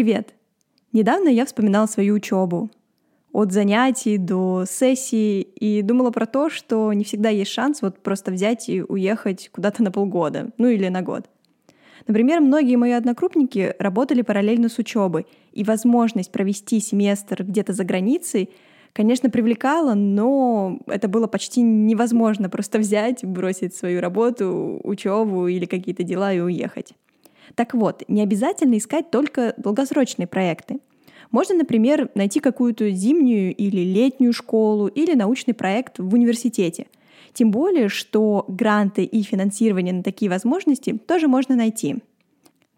Привет! Недавно я вспоминала свою учебу. От занятий до сессии и думала про то, что не всегда есть шанс вот просто взять и уехать куда-то на полгода, ну или на год. Например, многие мои однокрупники работали параллельно с учебой, и возможность провести семестр где-то за границей, конечно, привлекала, но это было почти невозможно просто взять, бросить свою работу, учебу или какие-то дела и уехать. Так вот, не обязательно искать только долгосрочные проекты. Можно, например, найти какую-то зимнюю или летнюю школу или научный проект в университете. Тем более, что гранты и финансирование на такие возможности тоже можно найти.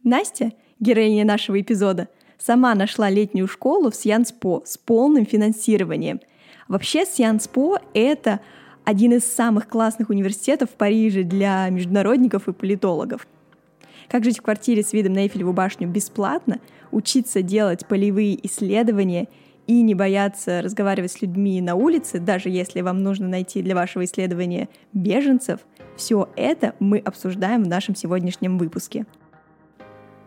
Настя, героиня нашего эпизода, сама нашла летнюю школу в Сьянспо с полным финансированием. Вообще Сьянспо — это один из самых классных университетов в Париже для международников и политологов. Как жить в квартире с видом на Эйфелеву башню бесплатно, учиться делать полевые исследования и не бояться разговаривать с людьми на улице, даже если вам нужно найти для вашего исследования беженцев, все это мы обсуждаем в нашем сегодняшнем выпуске.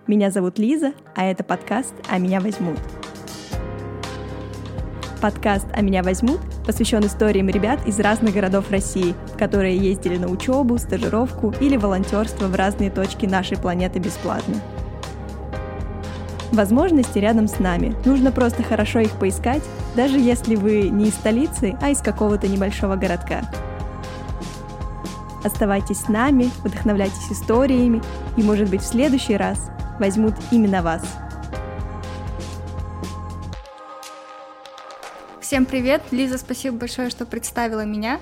Меня зовут Лиза, а это подкаст «А меня возьмут». Подкаст «А меня возьмут» посвящен историям ребят из разных городов России, которые ездили на учебу, стажировку или волонтерство в разные точки нашей планеты бесплатно. Возможности рядом с нами. Нужно просто хорошо их поискать, даже если вы не из столицы, а из какого-то небольшого городка. Оставайтесь с нами, вдохновляйтесь историями, и, может быть, в следующий раз возьмут именно вас – Всем привет! Лиза, спасибо большое, что представила меня.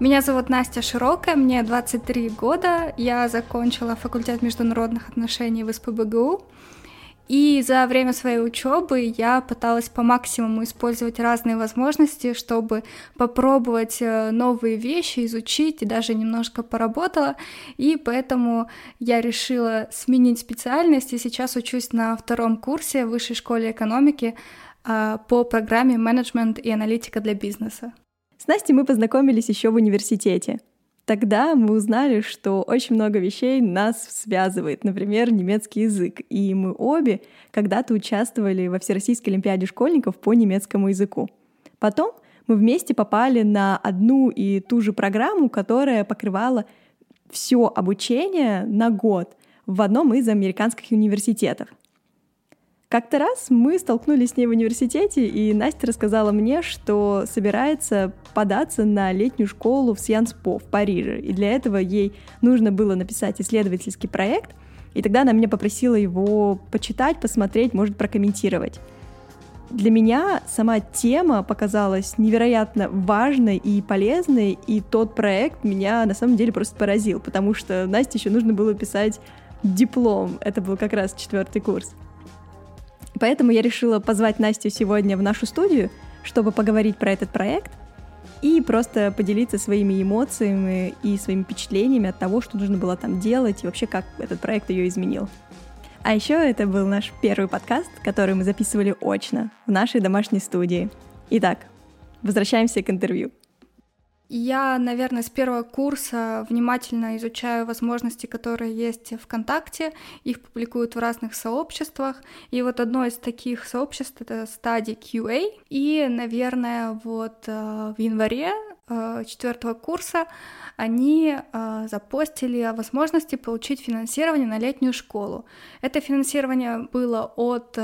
Меня зовут Настя Широкая, мне 23 года, я закончила факультет международных отношений в СПБГУ. И за время своей учебы я пыталась по максимуму использовать разные возможности, чтобы попробовать э, новые вещи, изучить и даже немножко поработала. И поэтому я решила сменить специальность и сейчас учусь на втором курсе в Высшей школе экономики по программе «Менеджмент и аналитика для бизнеса». С Настей мы познакомились еще в университете. Тогда мы узнали, что очень много вещей нас связывает, например, немецкий язык. И мы обе когда-то участвовали во Всероссийской Олимпиаде школьников по немецкому языку. Потом мы вместе попали на одну и ту же программу, которая покрывала все обучение на год в одном из американских университетов. Как-то раз мы столкнулись с ней в университете, и Настя рассказала мне, что собирается податься на летнюю школу в Сьянспо в Париже. И для этого ей нужно было написать исследовательский проект, и тогда она меня попросила его почитать, посмотреть, может, прокомментировать. Для меня сама тема показалась невероятно важной и полезной, и тот проект меня на самом деле просто поразил, потому что Насте еще нужно было писать диплом. Это был как раз четвертый курс. Поэтому я решила позвать Настю сегодня в нашу студию, чтобы поговорить про этот проект и просто поделиться своими эмоциями и своими впечатлениями от того, что нужно было там делать и вообще как этот проект ее изменил. А еще это был наш первый подкаст, который мы записывали очно в нашей домашней студии. Итак, возвращаемся к интервью. Я, наверное, с первого курса внимательно изучаю возможности, которые есть в ВКонтакте. Их публикуют в разных сообществах. И вот одно из таких сообществ — это Study QA. И, наверное, вот э, в январе э, четвертого курса они э, запостили о возможности получить финансирование на летнюю школу. Это финансирование было от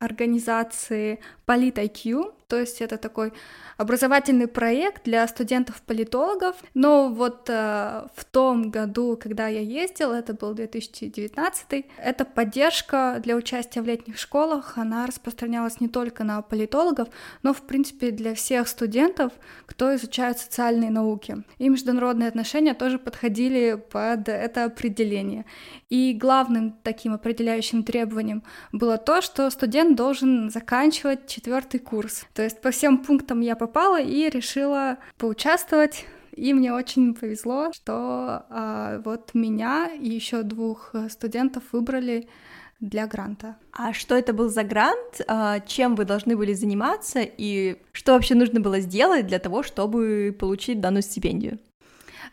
организации PolitIQ, то есть это такой образовательный проект для студентов-политологов. Но вот э, в том году, когда я ездила, это был 2019, эта поддержка для участия в летних школах, она распространялась не только на политологов, но, в принципе, для всех студентов, кто изучает социальные науки. И международные отношения тоже подходили под это определение. И главным таким определяющим требованием было то, что студент должен заканчивать четвертый курс. То есть по всем пунктам я попала и решила поучаствовать. И мне очень повезло, что а, вот меня и еще двух студентов выбрали для гранта. А что это был за грант? А, чем вы должны были заниматься? И что вообще нужно было сделать для того, чтобы получить данную стипендию?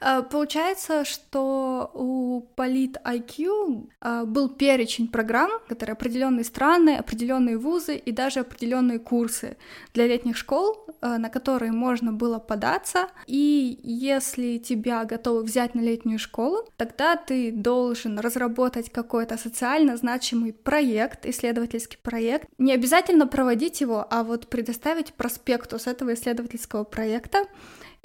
Э, получается, что у Полит IQ э, был перечень программ, которые определенные страны, определенные вузы и даже определенные курсы для летних школ, э, на которые можно было податься. И если тебя готовы взять на летнюю школу, тогда ты должен разработать какой-то социально значимый проект, исследовательский проект. Не обязательно проводить его, а вот предоставить проспектус этого исследовательского проекта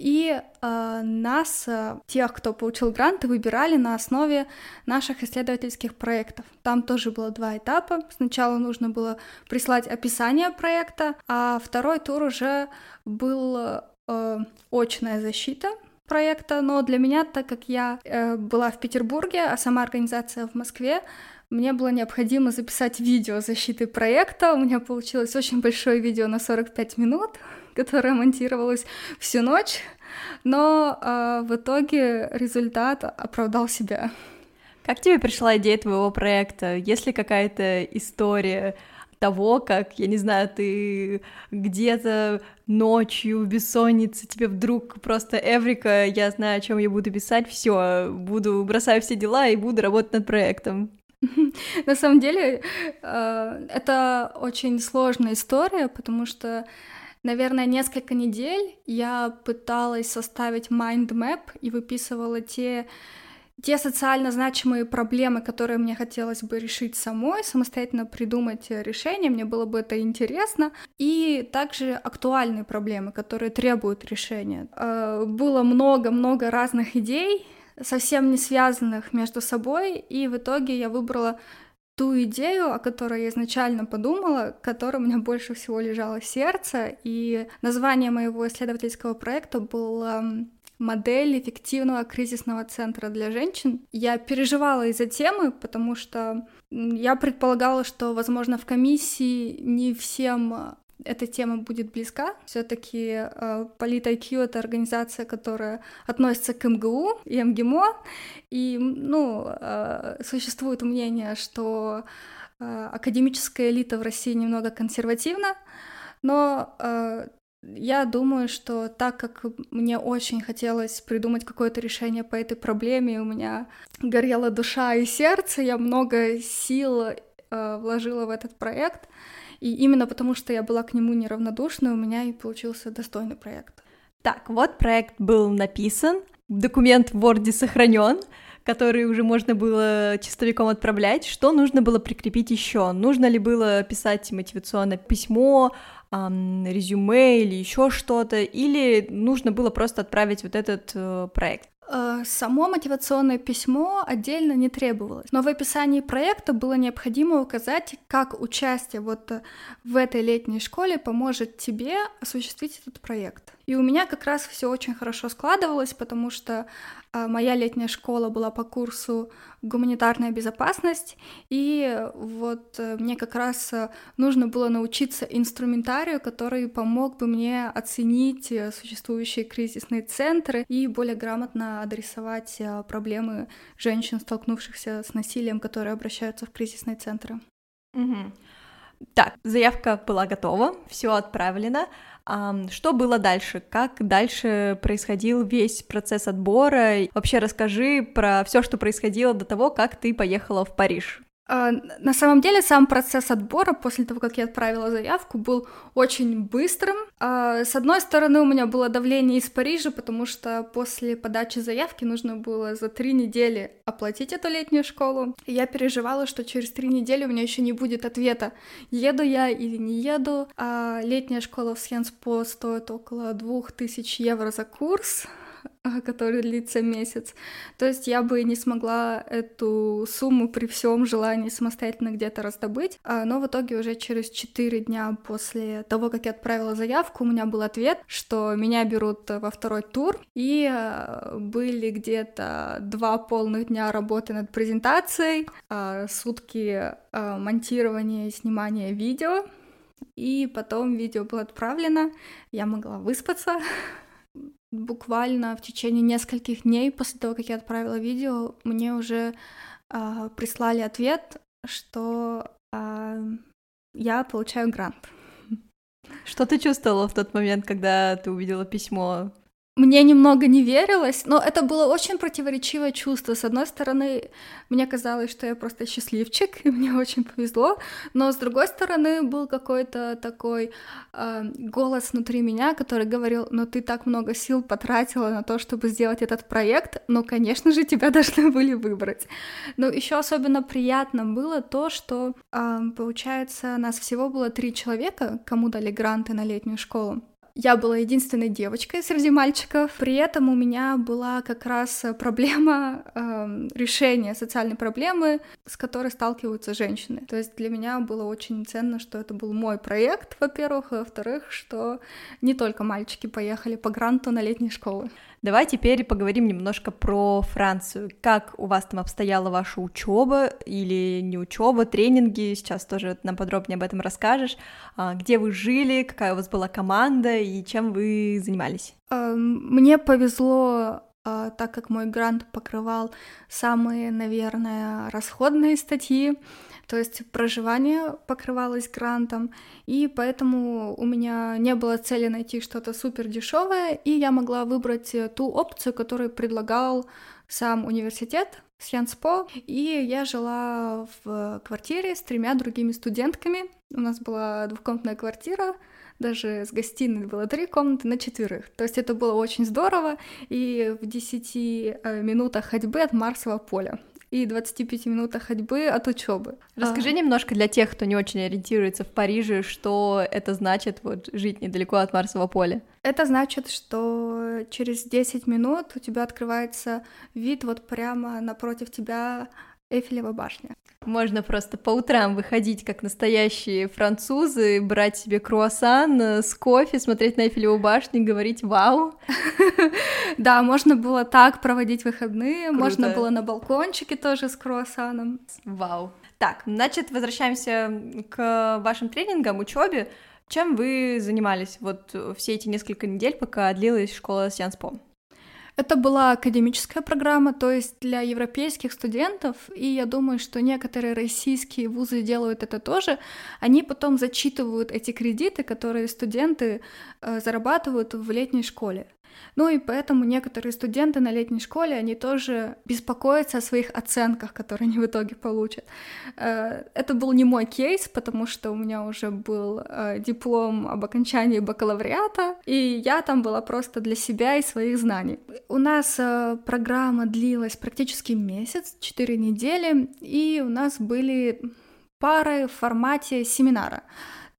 и э, нас, э, тех, кто получил гранты, выбирали на основе наших исследовательских проектов. Там тоже было два этапа. Сначала нужно было прислать описание проекта, а второй тур уже был э, очная защита проекта. Но для меня, так как я э, была в Петербурге, а сама организация в Москве, мне было необходимо записать видео защиты проекта. У меня получилось очень большое видео на 45 минут которая монтировалась всю ночь, но э, в итоге результат оправдал себя. Как тебе пришла идея твоего проекта? Есть ли какая-то история того, как, я не знаю, ты где-то ночью в бессоннице, тебе вдруг просто Эврика, я знаю, о чем я буду писать, все, буду бросаю все дела и буду работать над проектом. На самом деле, э, это очень сложная история, потому что Наверное, несколько недель я пыталась составить map и выписывала те те социально значимые проблемы, которые мне хотелось бы решить самой, самостоятельно придумать решение, мне было бы это интересно, и также актуальные проблемы, которые требуют решения. Э, было много-много разных идей, совсем не связанных между собой, и в итоге я выбрала ту идею, о которой я изначально подумала, которая у меня больше всего лежало сердце, и название моего исследовательского проекта было модель эффективного кризисного центра для женщин. Я переживала из-за темы, потому что я предполагала, что, возможно, в комиссии не всем эта тема будет близка. Все-таки э, PolitIQ — это организация, которая относится к МГУ и МГИМО, и, ну, э, существует мнение, что э, академическая элита в России немного консервативна, но э, я думаю, что так как мне очень хотелось придумать какое-то решение по этой проблеме, у меня горела душа и сердце, я много сил э, вложила в этот проект, и именно потому, что я была к нему неравнодушна, у меня и получился достойный проект. Так, вот проект был написан, документ в Word сохранен, который уже можно было чистовиком отправлять. Что нужно было прикрепить еще? Нужно ли было писать мотивационное письмо, резюме или еще что-то, или нужно было просто отправить вот этот э, проект? Э, само мотивационное письмо отдельно не требовалось, но в описании проекта было необходимо указать, как участие вот в этой летней школе поможет тебе осуществить этот проект. И у меня как раз все очень хорошо складывалось, потому что а, моя летняя школа была по курсу гуманитарная безопасность, и вот э, мне как раз э, нужно было научиться инструментарию, который помог бы мне оценить э, существующие кризисные центры и более грамотно адресовать проблемы женщин, столкнувшихся с насилием, которые обращаются в кризисные центры. Угу. Так, заявка была готова, все отправлено. Что было дальше? Как дальше происходил весь процесс отбора? Вообще расскажи про все, что происходило до того, как ты поехала в Париж. А, на самом деле сам процесс отбора после того, как я отправила заявку, был очень быстрым. А, с одной стороны, у меня было давление из Парижа, потому что после подачи заявки нужно было за три недели оплатить эту летнюю школу. И я переживала, что через три недели у меня еще не будет ответа, еду я или не еду. А летняя школа в Сьенспо стоит около двух тысяч евро за курс. который длится месяц. То есть я бы не смогла эту сумму при всем желании самостоятельно где-то раздобыть. А, но в итоге уже через 4 дня после того, как я отправила заявку, у меня был ответ, что меня берут во второй тур. И а, были где-то два полных дня работы над презентацией, а, сутки монтирования и снимания видео. И потом видео было отправлено, я могла выспаться, буквально в течение нескольких дней после того, как я отправила видео, мне уже э, прислали ответ, что э, я получаю грант. Что ты чувствовала в тот момент, когда ты увидела письмо? Мне немного не верилось, но это было очень противоречивое чувство. С одной стороны, мне казалось, что я просто счастливчик, и мне очень повезло, но с другой стороны, был какой-то такой э, голос внутри меня, который говорил, ну ты так много сил потратила на то, чтобы сделать этот проект, но, конечно же, тебя должны были выбрать. Но еще особенно приятно было то, что, э, получается, нас всего было три человека, кому дали гранты на летнюю школу. Я была единственной девочкой среди мальчиков. При этом у меня была как раз проблема э, решения социальной проблемы, с которой сталкиваются женщины. То есть для меня было очень ценно, что это был мой проект, во-первых, и во-вторых, что не только мальчики поехали по гранту на летние школы. Давай теперь поговорим немножко про Францию. Как у вас там обстояла ваша учеба или не учеба, тренинги? Сейчас тоже нам подробнее об этом расскажешь. А, где вы жили, какая у вас была команда и чем вы занимались? Эм, мне повезло а, так как мой грант покрывал самые, наверное, расходные статьи, то есть проживание покрывалось грантом, и поэтому у меня не было цели найти что-то супер дешевое, и я могла выбрать ту опцию, которую предлагал сам университет, Сьянспо, и я жила в квартире с тремя другими студентками. У нас была двухкомнатная квартира, даже с гостиной было три комнаты на четверых. То есть это было очень здорово, и в 10 э, минутах ходьбы от Марсового поля и 25 минутах ходьбы от учебы. Расскажи а... немножко для тех, кто не очень ориентируется в Париже, что это значит вот жить недалеко от Марсового поля. Это значит, что через 10 минут у тебя открывается вид вот прямо напротив тебя Эйфелева башня. Можно просто по утрам выходить как настоящие французы, брать себе круассан э, с кофе, смотреть на Эйфелеву башню и говорить «Вау!». Да, можно было так проводить выходные, можно было на балкончике тоже с круассаном. Вау! Так, значит, возвращаемся к вашим тренингам, учебе. Чем вы занимались вот все эти несколько недель, пока длилась школа Сианспо? Это была академическая программа, то есть для европейских студентов, и я думаю, что некоторые российские вузы делают это тоже. Они потом зачитывают эти кредиты, которые студенты э, зарабатывают в летней школе. Ну и поэтому некоторые студенты на летней школе, они тоже беспокоятся о своих оценках, которые они в итоге получат. Э, это был не мой кейс, потому что у меня уже был э, диплом об окончании бакалавриата, и я там была просто для себя и своих знаний. У нас э, программа длилась практически месяц, 4 недели, и у нас были пары в формате семинара.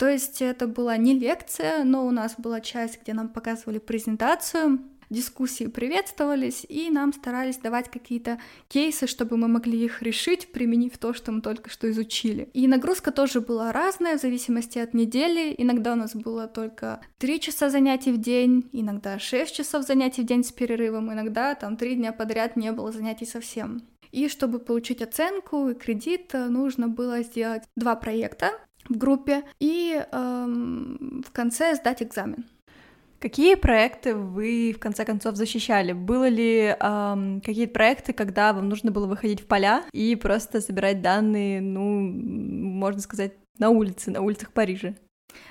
То есть это была не лекция, но у нас была часть, где нам показывали презентацию, дискуссии приветствовались, и нам старались давать какие-то кейсы, чтобы мы могли их решить, применив то, что мы только что изучили. И нагрузка тоже была разная в зависимости от недели. Иногда у нас было только 3 часа занятий в день, иногда 6 часов занятий в день с перерывом, иногда там 3 дня подряд не было занятий совсем. И чтобы получить оценку и кредит, нужно было сделать два проекта в группе и эм, в конце сдать экзамен. Какие проекты вы в конце концов защищали? Было ли эм, какие-то проекты, когда вам нужно было выходить в поля и просто собирать данные, ну, можно сказать, на улице, на улицах Парижа?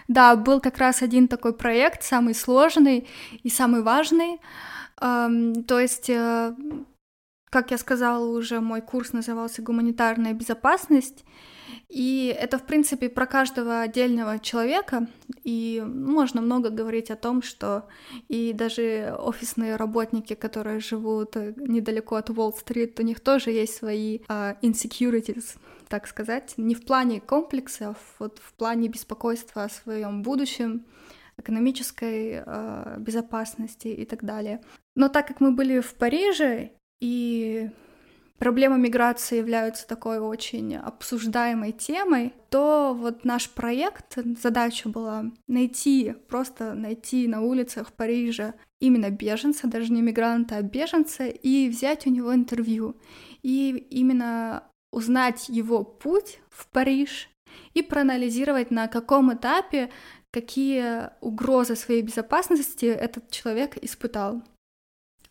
Да, был как раз один такой проект, самый сложный и самый важный. Эм, то есть, э, как я сказала уже, мой курс назывался «Гуманитарная безопасность», и это, в принципе, про каждого отдельного человека. И можно много говорить о том, что и даже офисные работники, которые живут э, недалеко от Уолл-стрит, у них тоже есть свои uh, insecurities, так сказать, не в плане комплексов, вот в плане беспокойства о своем будущем, экономической э, безопасности и так далее. Но так как мы были в Париже, и проблема миграции являются такой очень обсуждаемой темой, то вот наш проект, задача была найти, просто найти на улицах Парижа именно беженца, даже не мигранта, а беженца, и взять у него интервью. И именно узнать его путь в Париж и проанализировать, на каком этапе какие угрозы своей безопасности этот человек испытал.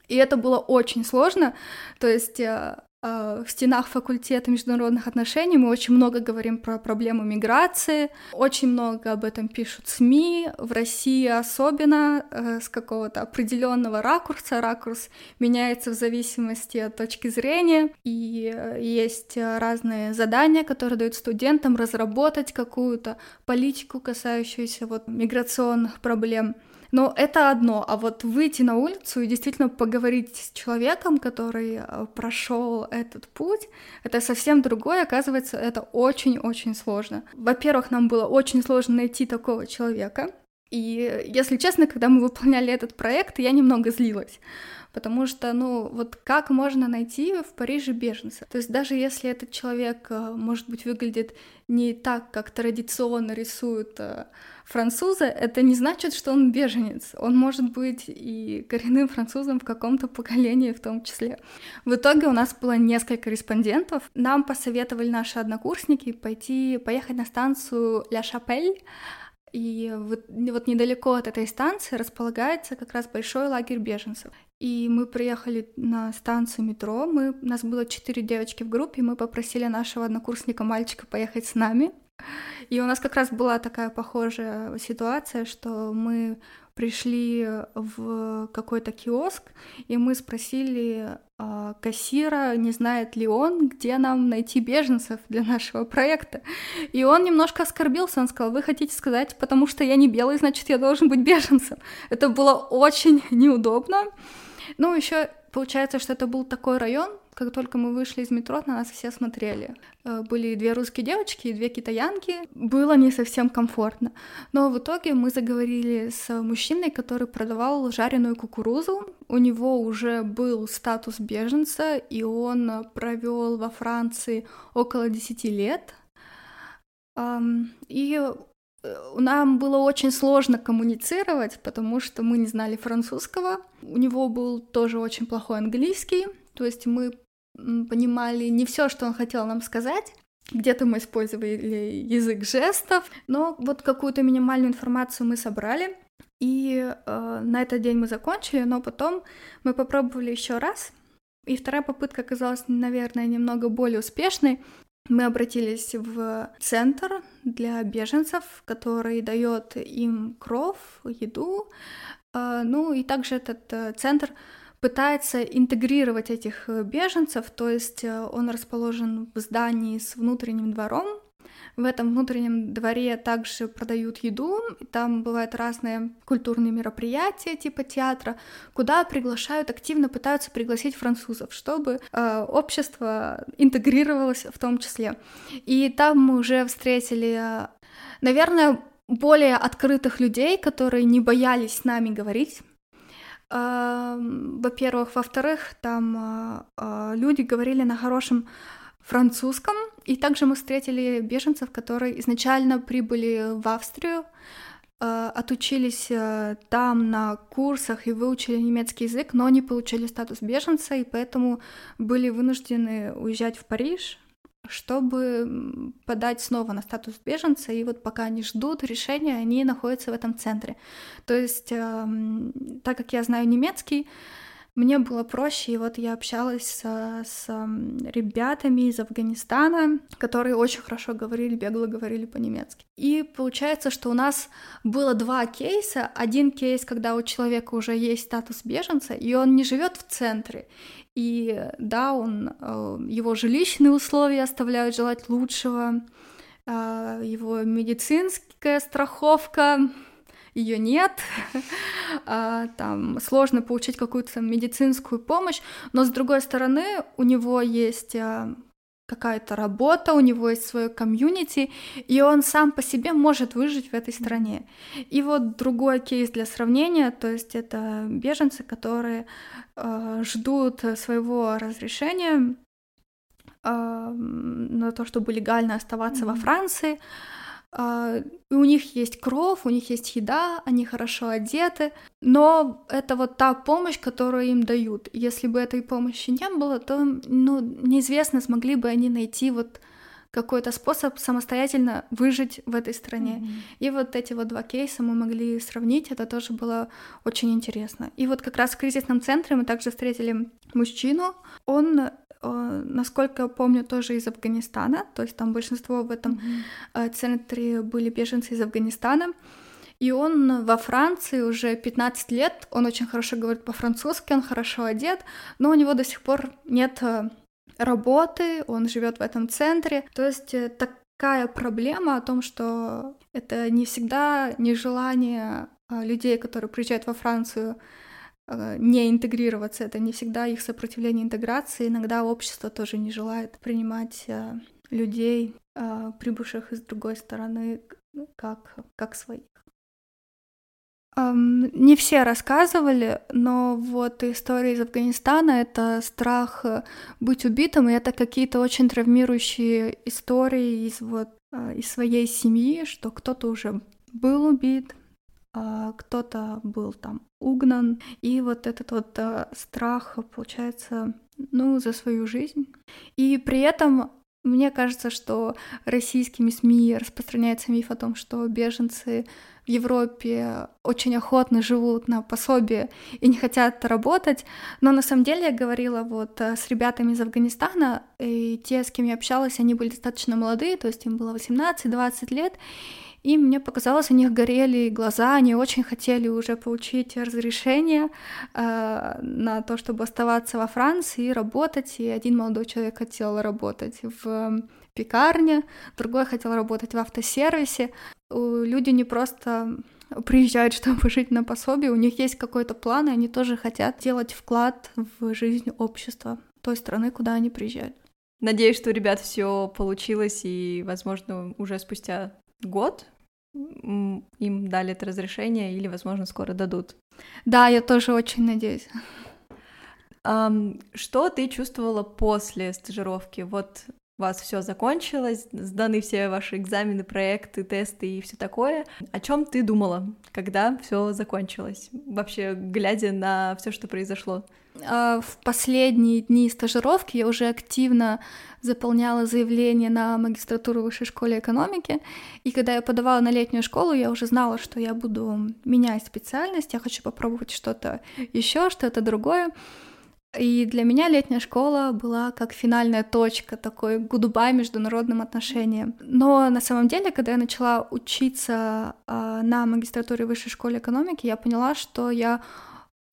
И это было очень сложно, то есть э, в стенах факультета международных отношений мы очень много говорим про проблему миграции, очень много об этом пишут СМИ, в России особенно э, с какого-то определенного ракурса. Ракурс меняется в зависимости от точки зрения, и э, есть разные задания, которые дают студентам разработать какую-то политику, касающуюся вот миграционных проблем. Но это одно, а вот выйти на улицу и действительно поговорить с человеком, который э, прошел этот путь, это совсем другое. Оказывается, это очень-очень сложно. Во-первых, нам было очень сложно найти такого человека. И, если честно, когда мы выполняли этот проект, я немного злилась потому что, ну, вот как можно найти в Париже беженца? То есть даже если этот человек, э, может быть, выглядит не так, как традиционно рисуют французы, это не значит, что он беженец. Он может быть и коренным французом в каком-то поколении в том числе. В итоге у нас было несколько респондентов. Нам посоветовали наши однокурсники пойти, поехать на станцию Ля Шапель, и вот, вот недалеко от этой станции располагается как раз большой лагерь беженцев. И мы приехали на станцию метро, мы, нас было четыре девочки в группе, мы попросили нашего однокурсника мальчика поехать с нами. И у нас как раз была такая похожая ситуация, что мы пришли в какой-то киоск, и мы спросили э, кассира, не знает ли он, где нам найти беженцев для нашего проекта. И он немножко оскорбился, он сказал, вы хотите сказать, потому что я не белый, значит, я должен быть беженцем. Это было очень неудобно. Ну, еще получается, что это был такой район, как только мы вышли из метро, на нас все смотрели. Э, были две русские девочки и две китаянки. Было не совсем комфортно. Но в итоге мы заговорили с мужчиной, который продавал жареную кукурузу. У него уже был статус беженца, и он провел во Франции около 10 лет. И э, нам было очень сложно коммуницировать, потому что мы не знали французского. У него был тоже очень плохой английский, то есть мы понимали не все, что он хотел нам сказать. Где-то мы использовали язык жестов, но вот какую-то минимальную информацию мы собрали. И э, на этот день мы закончили, но потом мы попробовали еще раз. И вторая попытка оказалась, наверное, немного более успешной. Мы обратились в центр для беженцев, который дает им кров, еду. Э, ну и также этот э, центр пытается интегрировать этих э, беженцев, то есть э, он расположен в здании с внутренним двором. В этом внутреннем дворе также продают еду, там бывают разные культурные мероприятия типа театра, куда приглашают, активно пытаются пригласить французов, чтобы э, общество интегрировалось в том числе. И там мы уже встретили, э, наверное, более открытых людей, которые не боялись с нами говорить, во-первых. Во-вторых, там а, а, люди говорили на хорошем французском, и также мы встретили беженцев, которые изначально прибыли в Австрию, а, отучились там на курсах и выучили немецкий язык, но не получили статус беженца, и поэтому были вынуждены уезжать в Париж, чтобы подать снова на статус беженца, и вот пока они ждут решения, они находятся в этом центре. То есть, э, так как я знаю немецкий, мне было проще, и вот я общалась с, с ребятами из Афганистана, которые очень хорошо говорили, бегло говорили по-немецки. И получается, что у нас было два кейса. Один кейс, когда у человека уже есть статус беженца, и он не живет в центре, и да, он, э, его жилищные условия оставляют желать лучшего, а, его медицинская страховка, ее нет, а, там сложно получить какую-то медицинскую помощь, но с другой стороны у него есть а, какая-то работа, у него есть свое комьюнити, и он сам по себе может выжить в этой стране. И вот другой кейс для сравнения, то есть это беженцы, которые э, ждут своего разрешения э, на то, чтобы легально оставаться mm-hmm. во Франции, Uh, у них есть кровь, у них есть еда, они хорошо одеты, но это вот та помощь, которую им дают. Если бы этой помощи не было, то ну, неизвестно, смогли бы они найти вот какой-то способ самостоятельно выжить в этой стране. Mm-hmm. И вот эти вот два кейса мы могли сравнить, это тоже было очень интересно. И вот как раз в кризисном центре мы также встретили мужчину, он э, насколько я помню, тоже из Афганистана, то есть там большинство в этом mm-hmm. центре были беженцы из Афганистана. И он во Франции уже 15 лет, он очень хорошо говорит по-французски, он хорошо одет, но у него до сих пор нет э, работы, он живет в этом центре. То есть э, такая проблема о том, что это не всегда нежелание э, людей, которые приезжают во Францию, не интегрироваться, это не всегда их сопротивление интеграции. Иногда общество тоже не желает принимать людей, прибывших из другой стороны, как, как своих. Не все рассказывали, но вот история из Афганистана — это страх э, быть убитым, и это какие-то очень травмирующие истории из вот э, из своей семьи, что кто-то уже был убит, а кто-то был там угнан, и вот этот вот э, страх, получается, ну, за свою жизнь. И при этом мне кажется, что российскими СМИ распространяется миф о том, что беженцы в Европе очень охотно живут на пособие и не хотят работать. Но на самом деле я говорила вот э, с ребятами из Афганистана, и те, с кем я общалась, они были достаточно молодые, то есть им было 18-20 лет, и мне показалось, у них горели глаза, они очень хотели уже получить разрешение э, на то, чтобы оставаться во Франции и работать. И один молодой человек хотел работать в пекарне, другой хотел работать в автосервисе. Люди не просто приезжают, чтобы жить на пособие, у них есть какой-то план, и они тоже хотят делать вклад в жизнь общества той страны, куда они приезжают. Надеюсь, что у ребят все получилось, и, возможно, уже спустя год им дали это разрешение или, возможно, скоро дадут. Да, я тоже очень надеюсь. Um, что ты чувствовала после стажировки? Вот у вас все закончилось, сданы все ваши экзамены, проекты, тесты и все такое. О чем ты думала, когда все закончилось? Вообще, глядя на все, что произошло. А, в последние дни стажировки я уже активно заполняла заявление на магистратуру в высшей школе экономики, и когда я подавала на летнюю школу, я уже знала, что я буду менять специальность, я хочу попробовать что-то еще, что-то другое. И для меня летняя школа была как финальная точка, такой гудбай международным отношениям. Но на самом деле, когда я начала учиться э, на магистратуре высшей школы экономики, я поняла, что я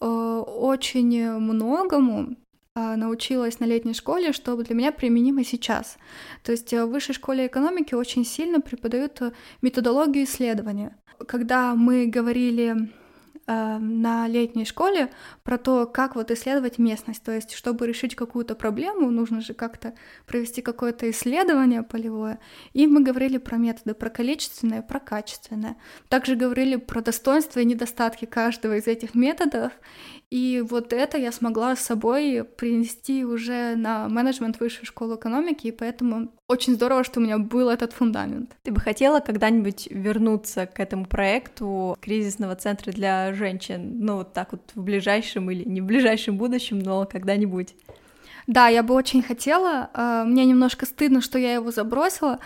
э, очень многому э, научилась на летней школе, что для меня применимо сейчас. То есть в высшей школе экономики очень сильно преподают методологию исследования. Когда мы говорили э, на летней школе про то, как вот исследовать местность. То есть, чтобы решить какую-то проблему, нужно же как-то провести какое-то исследование полевое. И мы говорили про методы, про количественное, про качественное. Также говорили про достоинства и недостатки каждого из этих методов. И вот это я смогла с собой принести уже на менеджмент высшей школы экономики, и поэтому очень здорово, что у меня был этот фундамент. Ты бы хотела когда-нибудь вернуться к этому проекту кризисного центра для женщин, ну вот так вот в ближайшем или не в ближайшем будущем, но когда-нибудь? Да, я бы очень хотела. Э, мне немножко стыдно, что я его забросила,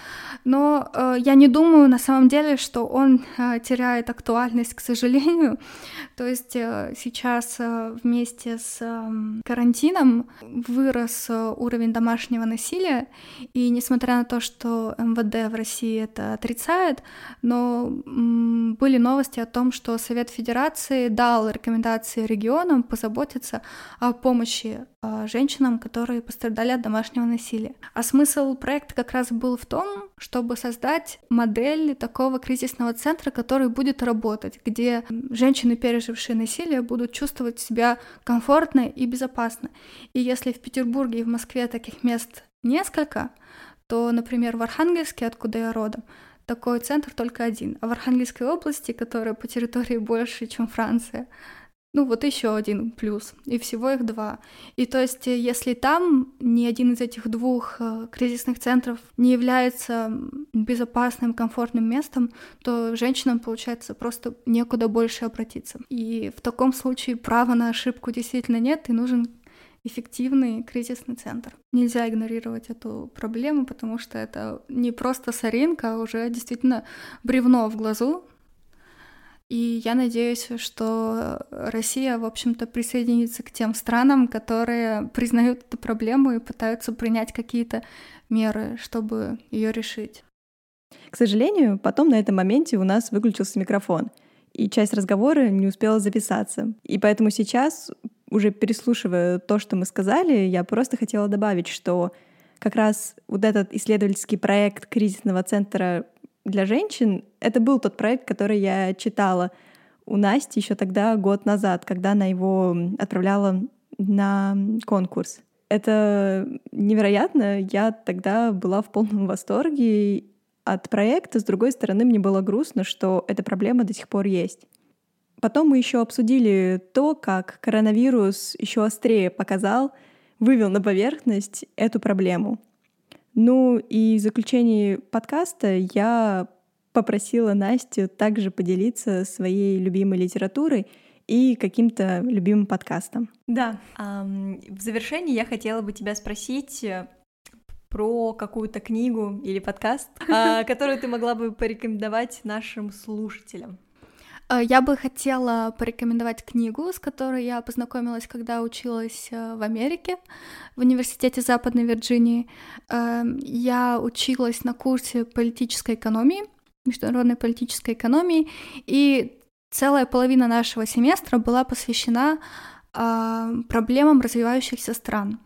но э, я не думаю на самом деле, что он э, теряет актуальность, к сожалению. То есть сейчас вместе с эм, карантином вырос уровень домашнего насилия, и несмотря на то, что МВД в России это отрицает, но были новости о том, что Совет Федерации дал рекомендации регионам позаботиться о помощи женщинам, которые пострадали от домашнего насилия. А смысл проекта как раз был в том, чтобы создать модель такого кризисного центра, который будет работать, где женщины, пережившие насилие, будут чувствовать себя комфортно и безопасно. И если в Петербурге и в Москве таких мест несколько, то, например, в Архангельске, откуда я родом, такой центр только один. А в Архангельской области, которая по территории больше, чем Франция, ну вот еще один плюс, и всего их два. И то есть, э, если там ни один из этих двух э, кризисных центров не является безопасным, комфортным местом, то женщинам, получается, просто некуда больше обратиться. И в таком случае права на ошибку действительно нет, и нужен эффективный кризисный центр. Нельзя игнорировать эту проблему, потому что это не просто соринка, а уже действительно бревно в глазу. И я надеюсь, что Россия, в общем-то, присоединится к тем странам, которые признают эту проблему и пытаются принять какие-то меры, чтобы ее решить. К сожалению, потом на этом моменте у нас выключился микрофон, и часть разговора не успела записаться. И поэтому сейчас уже переслушивая то, что мы сказали, я просто хотела добавить, что как раз вот этот исследовательский проект кризисного центра для женщин, это был тот проект, который я читала у Насти еще тогда, год назад, когда она его отправляла на конкурс. Это невероятно. Я тогда была в полном восторге от проекта. С другой стороны, мне было грустно, что эта проблема до сих пор есть. Потом мы еще обсудили то, как коронавирус еще острее показал, вывел на поверхность эту проблему. Ну и в заключении подкаста я попросила Настю также поделиться своей любимой литературой и каким-то любимым подкастом. Да. В завершении я хотела бы тебя спросить э, про какую-то книгу или подкаст, а, которую ты могла бы порекомендовать нашим слушателям. Э, я бы хотела порекомендовать книгу, с которой я познакомилась, когда училась э, в Америке, в университете Западной Вирджинии. Эм, я училась на курсе политической экономии, международной политической экономии, и целая половина нашего семестра была посвящена э, проблемам развивающихся стран.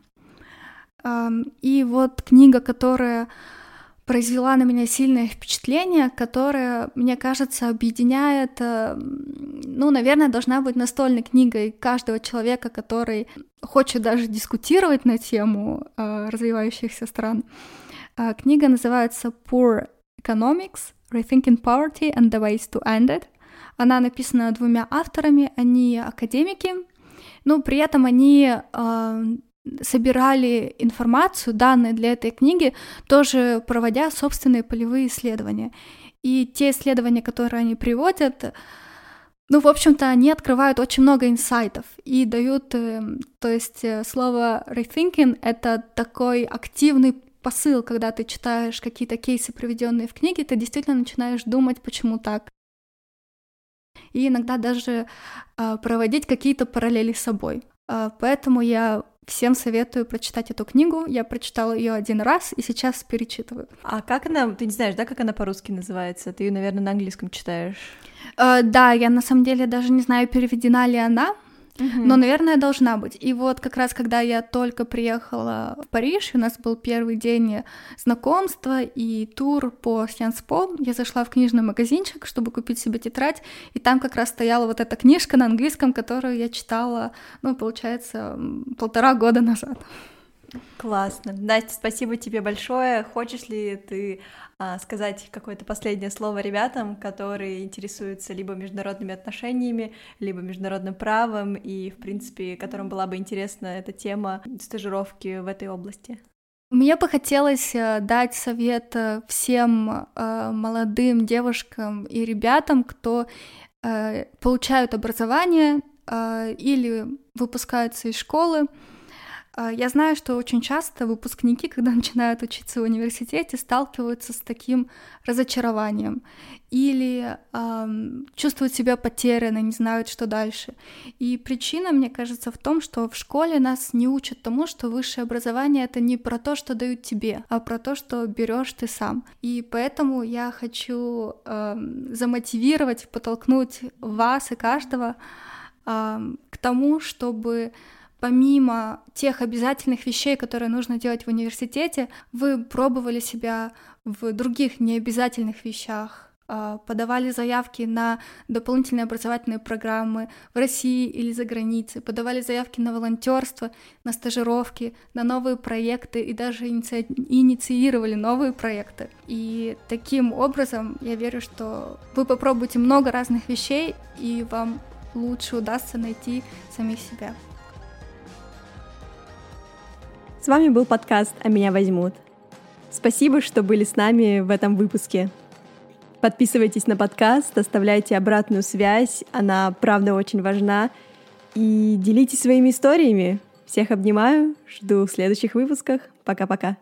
Эм, и вот книга, которая произвела на меня сильное впечатление, которое, мне кажется, объединяет, э, ну, наверное, должна быть настольной книгой каждого человека, который хочет даже дискутировать на тему э, развивающихся стран. Э, книга называется Poor Economics, Rethinking Poverty and the Ways to End It. Она написана двумя авторами, они академики, но при этом они э, собирали информацию, данные для этой книги, тоже проводя собственные полевые исследования. И те исследования, которые они приводят, ну, в общем-то, они открывают очень много инсайтов и дают, э, то есть э, слово rethinking — это такой активный посыл, когда ты читаешь какие-то кейсы, приведенные в книге, ты действительно начинаешь думать, почему так. И иногда даже э, проводить какие-то параллели с собой. Поэтому я Всем советую прочитать эту книгу. Я прочитала ее один раз и сейчас перечитываю. А как она, ты не знаешь, да, как она по-русски называется? Ты ее, наверное, на английском читаешь. Uh, да, я на самом деле даже не знаю, переведена ли она. Но, наверное, должна быть. И вот как раз, когда я только приехала в Париж, у нас был первый день знакомства и тур по Сьянспо, я зашла в книжный магазинчик, чтобы купить себе тетрадь, и там как раз стояла вот эта книжка на английском, которую я читала, ну, получается, полтора года назад. Классно. Настя, спасибо тебе большое. Хочешь ли ты а, сказать какое-то последнее слово ребятам, которые интересуются либо международными отношениями, либо международным правом, и, в принципе, которым была бы интересна эта тема стажировки в этой области? Мне бы хотелось э, дать совет э, всем э, молодым девушкам и ребятам, кто э, получают образование э, или выпускаются из школы, я знаю, что очень часто выпускники, когда начинают учиться в университете, сталкиваются с таким разочарованием или эм, чувствуют себя потерянно, не знают, что дальше. И причина, мне кажется, в том, что в школе нас не учат тому, что высшее образование это не про то, что дают тебе, а про то, что берешь ты сам. И поэтому я хочу эм, замотивировать, подтолкнуть вас и каждого эм, к тому, чтобы помимо тех обязательных вещей, которые нужно делать в университете, вы пробовали себя в других необязательных вещах, а, подавали заявки на дополнительные образовательные программы в России или за границей, подавали заявки на волонтерство, на стажировки, на новые проекты и даже иници... инициировали новые проекты. И таким образом я верю, что вы попробуете много разных вещей, и вам лучше удастся найти самих себя. С вами был подкаст «А меня возьмут». Спасибо, что были с нами в этом выпуске. Подписывайтесь на подкаст, оставляйте обратную связь, она правда очень важна. И делитесь своими историями. Всех обнимаю, жду в следующих выпусках. Пока-пока.